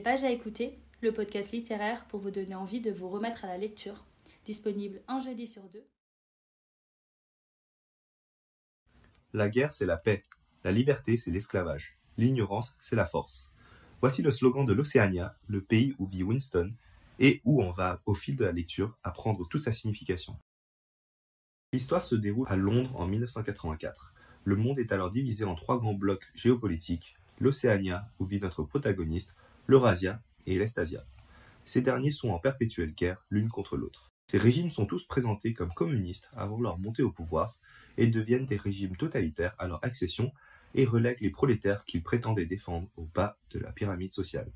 Les pages à écouter, le podcast littéraire pour vous donner envie de vous remettre à la lecture, disponible un jeudi sur deux. La guerre, c'est la paix. La liberté, c'est l'esclavage. L'ignorance, c'est la force. Voici le slogan de l'Océania, le pays où vit Winston, et où on va, au fil de la lecture, apprendre toute sa signification. L'histoire se déroule à Londres en 1984. Le monde est alors divisé en trois grands blocs géopolitiques, l'Océania, où vit notre protagoniste, l'Eurasia et l'Estasia. Ces derniers sont en perpétuelle guerre l'une contre l'autre. Ces régimes sont tous présentés comme communistes avant leur montée au pouvoir et deviennent des régimes totalitaires à leur accession et relèguent les prolétaires qu'ils prétendaient défendre au bas de la pyramide sociale.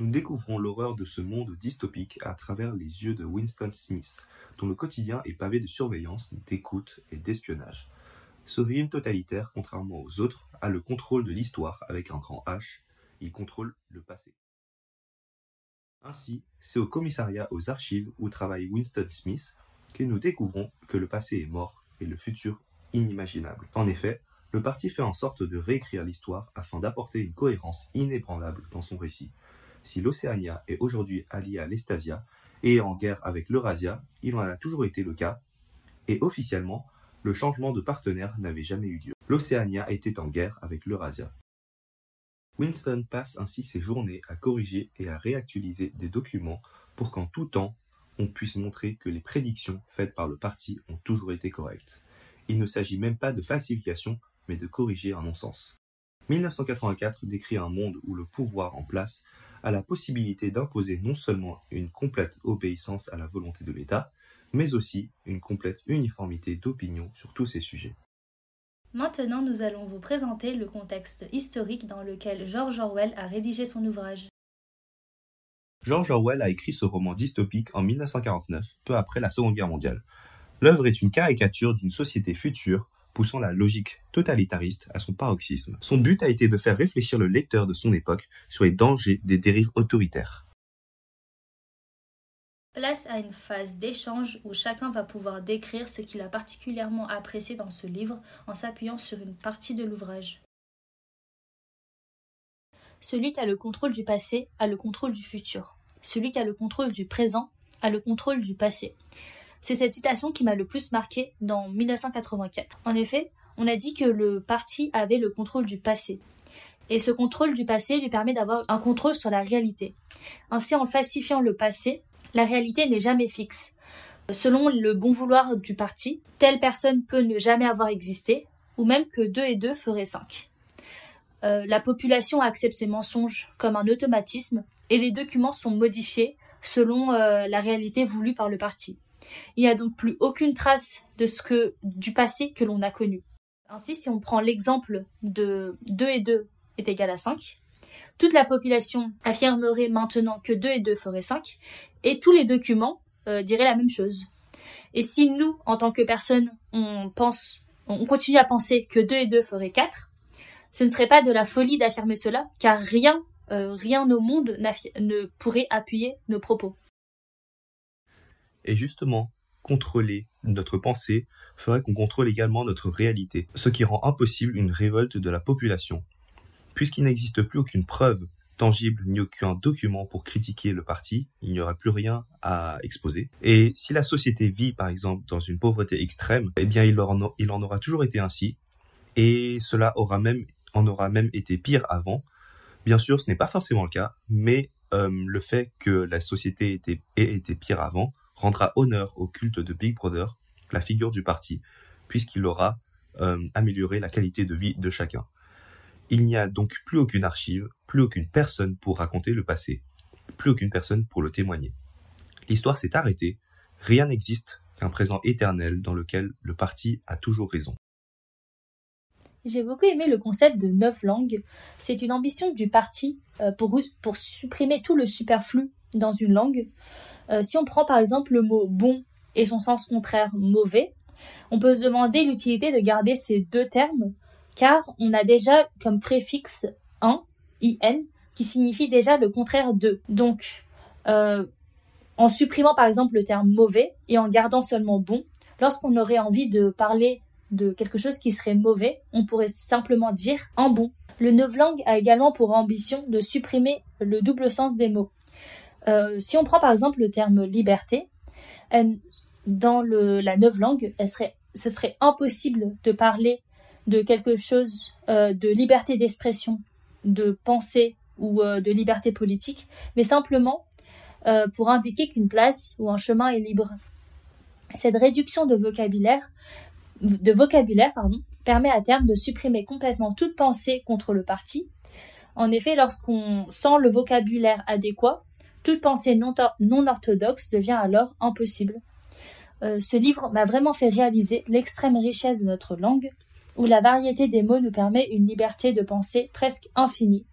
Nous découvrons l'horreur de ce monde dystopique à travers les yeux de Winston Smith, dont le quotidien est pavé de surveillance, d'écoute et d'espionnage. Ce régime totalitaire, contrairement aux autres, a le contrôle de l'histoire avec un grand H, il contrôle le passé. Ainsi, c'est au commissariat aux archives où travaille Winston Smith que nous découvrons que le passé est mort et le futur inimaginable. En effet, le parti fait en sorte de réécrire l'histoire afin d'apporter une cohérence inébranlable dans son récit. Si l'Océania est aujourd'hui alliée à l'Estasia et en guerre avec l'Eurasia, il en a toujours été le cas, et officiellement, le changement de partenaire n'avait jamais eu lieu. L'Océania était en guerre avec l'Eurasia. Winston passe ainsi ses journées à corriger et à réactualiser des documents pour qu'en tout temps, on puisse montrer que les prédictions faites par le parti ont toujours été correctes. Il ne s'agit même pas de falsification, mais de corriger un non-sens. 1984 décrit un monde où le pouvoir en place a la possibilité d'imposer non seulement une complète obéissance à la volonté de l'État, mais aussi une complète uniformité d'opinion sur tous ces sujets. Maintenant, nous allons vous présenter le contexte historique dans lequel George Orwell a rédigé son ouvrage. George Orwell a écrit ce roman dystopique en 1949, peu après la Seconde Guerre mondiale. L'œuvre est une caricature d'une société future poussant la logique totalitariste à son paroxysme. Son but a été de faire réfléchir le lecteur de son époque sur les dangers des dérives autoritaires. Place à une phase d'échange où chacun va pouvoir décrire ce qu'il a particulièrement apprécié dans ce livre en s'appuyant sur une partie de l'ouvrage. Celui qui a le contrôle du passé a le contrôle du futur. Celui qui a le contrôle du présent a le contrôle du passé. C'est cette citation qui m'a le plus marqué dans 1984. En effet, on a dit que le parti avait le contrôle du passé. Et ce contrôle du passé lui permet d'avoir un contrôle sur la réalité. Ainsi, en falsifiant le passé, la réalité n'est jamais fixe. Selon le bon vouloir du parti, telle personne peut ne jamais avoir existé, ou même que 2 et 2 feraient 5. Euh, la population accepte ces mensonges comme un automatisme et les documents sont modifiés selon euh, la réalité voulue par le parti. Il n'y a donc plus aucune trace de ce que du passé que l'on a connu. Ainsi, si on prend l'exemple de 2 et 2 est égal à 5, toute la population affirmerait maintenant que 2 et 2 feraient 5, et tous les documents euh, diraient la même chose. Et si nous, en tant que personne, on pense, on continue à penser que 2 et 2 feraient 4, ce ne serait pas de la folie d'affirmer cela, car rien, euh, rien au monde ne pourrait appuyer nos propos. Et justement, contrôler notre pensée ferait qu'on contrôle également notre réalité, ce qui rend impossible une révolte de la population. Puisqu'il n'existe plus aucune preuve tangible ni aucun document pour critiquer le parti, il n'y aura plus rien à exposer. Et si la société vit par exemple dans une pauvreté extrême, eh bien il en, aura toujours été ainsi, et cela aura même, en aura même été pire avant. Bien sûr, ce n'est pas forcément le cas, mais euh, le fait que la société ait été pire avant rendra honneur au culte de Big Brother, la figure du parti, puisqu'il aura euh, amélioré la qualité de vie de chacun. Il n'y a donc plus aucune archive, plus aucune personne pour raconter le passé, plus aucune personne pour le témoigner. L'histoire s'est arrêtée, rien n'existe qu'un présent éternel dans lequel le parti a toujours raison. J'ai beaucoup aimé le concept de neuf langues. C'est une ambition du parti euh, pour, supprimer tout le superflu dans une langue. Euh, si on prend par exemple le mot bon et son sens contraire mauvais, on peut se demander l'utilité de garder ces deux termes car on a déjà comme préfixe un, in, qui signifie déjà le contraire de. Donc, euh, en supprimant par exemple le terme mauvais et en gardant seulement bon, lorsqu'on aurait envie de parler de quelque chose qui serait mauvais, on pourrait simplement dire un bon. Le novlangue a également pour ambition de supprimer le double sens des mots. Euh, si on prend par exemple le terme liberté, dans le, la novlangue, serait, ce serait impossible de parler de quelque chose euh, de liberté d'expression, de pensée ou euh, de liberté politique, mais simplement pour indiquer qu'une place ou un chemin est libre. Cette réduction de vocabulaire, de vocabulaire pardon, permet à terme de supprimer complètement toute pensée contre le parti. En effet, lorsqu'on sent le vocabulaire adéquat, toute pensée non, orthodoxe devient alors impossible. Euh, ce livre m'a vraiment fait réaliser l'extrême richesse de notre langue, où la variété des mots nous permet une liberté de pensée presque infinie.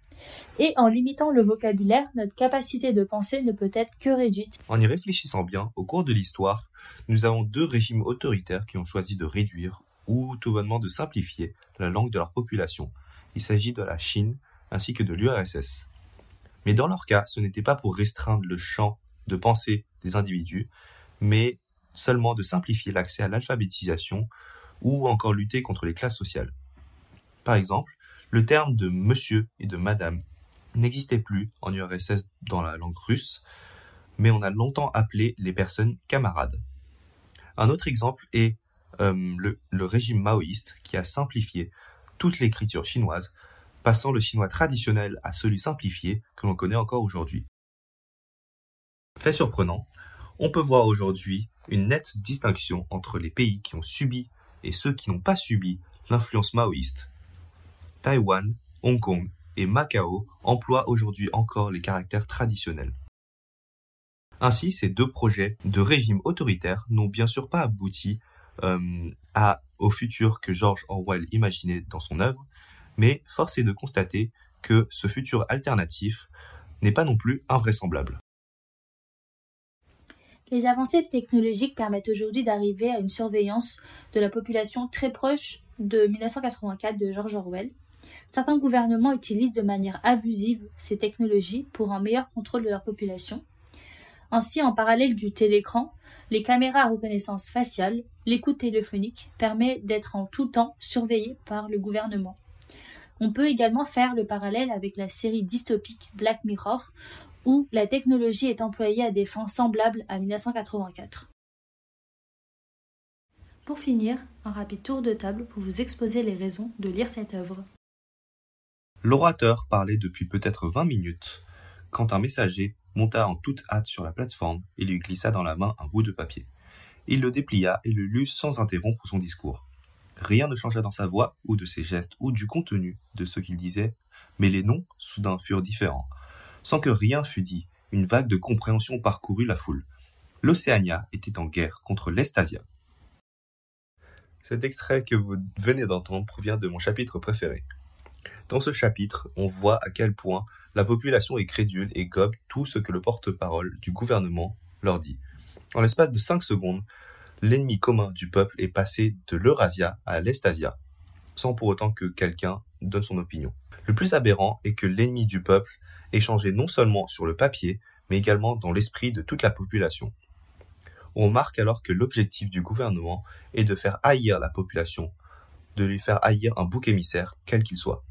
Et en limitant le vocabulaire, notre capacité de penser ne peut être que réduite. En y réfléchissant bien, au cours de l'histoire, nous avons deux régimes autoritaires qui ont choisi de réduire ou tout bonnement de simplifier la langue de leur population. Il s'agit de la Chine ainsi que de l'URSS. Mais dans leur cas, ce n'était pas pour restreindre le champ de pensée des individus, mais seulement de simplifier l'accès à l'alphabétisation ou encore lutter contre les classes sociales. Par exemple, le terme de monsieur et de madame n'existait plus en URSS dans la langue russe, mais on a longtemps appelé les personnes camarades. Un autre exemple est euh, le, régime maoïste qui a simplifié toute l'écriture chinoise, passant le chinois traditionnel à celui simplifié que l'on connaît encore aujourd'hui. Fait surprenant, on peut voir aujourd'hui une nette distinction entre les pays qui ont subi et ceux qui n'ont pas subi l'influence maoïste. Taïwan, Hong Kong et Macao emploient aujourd'hui encore les caractères traditionnels. Ainsi, ces deux projets de régime autoritaire n'ont bien sûr pas abouti euh, au futur que George Orwell imaginait dans son œuvre, mais force est de constater que ce futur alternatif n'est pas non plus invraisemblable. Les avancées technologiques permettent aujourd'hui d'arriver à une surveillance de la population très proche de 1984 de George Orwell. Certains gouvernements utilisent de manière abusive ces technologies pour un meilleur contrôle de leur population. Ainsi, en parallèle du télécran, les caméras à reconnaissance faciale, l'écoute téléphonique permet d'être en tout temps surveillé par le gouvernement. On peut également faire le parallèle avec la série dystopique Black Mirror, où la technologie est employée à des fins semblables à 1984. Pour finir, un rapide tour de table pour vous exposer les raisons de lire cette œuvre. L'orateur parlait depuis peut-être vingt minutes, quand un messager monta en toute hâte sur la plateforme et lui glissa dans la main un bout de papier. Il le déplia et le lut sans interrompre son discours. Rien ne changea dans sa voix, ou de ses gestes, ou du contenu de ce qu'il disait, mais les noms, soudain, furent différents. Sans que rien fût dit, une vague de compréhension parcourut la foule. L'Océania était en guerre contre l'Estasia. Cet extrait que vous venez d'entendre provient de mon chapitre préféré. Dans ce chapitre, on voit à quel point la population est crédule et gobe tout ce que le porte-parole du gouvernement leur dit. En l'espace de cinq secondes, l'ennemi commun du peuple est passé de l'Eurasia à l'Estasia, sans pour autant que quelqu'un donne son opinion. Le plus aberrant est que l'ennemi du peuple est changé non seulement sur le papier, mais également dans l'esprit de toute la population. On remarque alors que l'objectif du gouvernement est de faire haïr la population, de lui faire haïr un bouc émissaire, quel qu'il soit.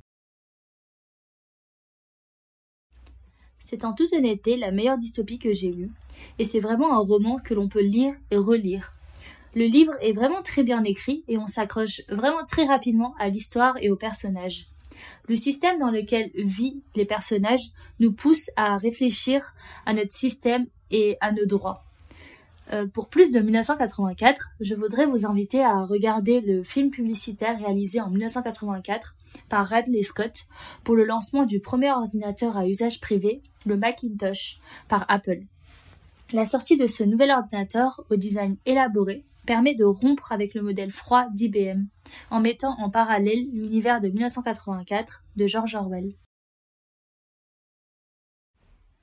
C'est en toute honnêteté la meilleure dystopie que j'ai lue, et c'est vraiment un roman que l'on peut lire et relire. Le livre est vraiment très bien écrit et on s'accroche vraiment très rapidement à l'histoire et aux personnages. Le système dans lequel vivent les personnages nous pousse à réfléchir à notre système et à nos droits. Euh, pour plus de 1984, je voudrais vous inviter à regarder le film publicitaire réalisé en 1984 par Radley Scott pour le lancement du premier ordinateur à usage privé, le Macintosh, par Apple. La sortie de ce nouvel ordinateur au design élaboré permet de rompre avec le modèle froid d'IBM en mettant en parallèle l'univers de 1984 de George Orwell.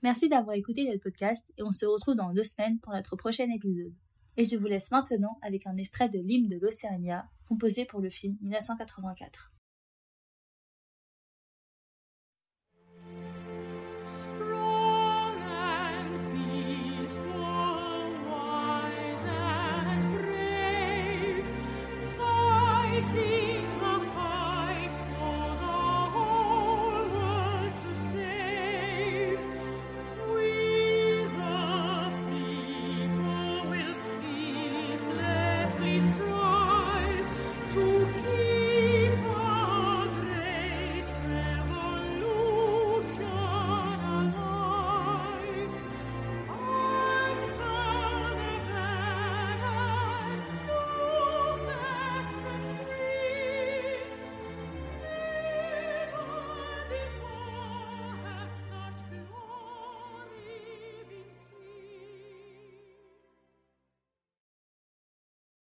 Merci d'avoir écouté notre podcast et on se retrouve dans deux semaines pour notre prochain épisode. Et je vous laisse maintenant avec un extrait de l'hymne de l'Océania composé pour le film 1984.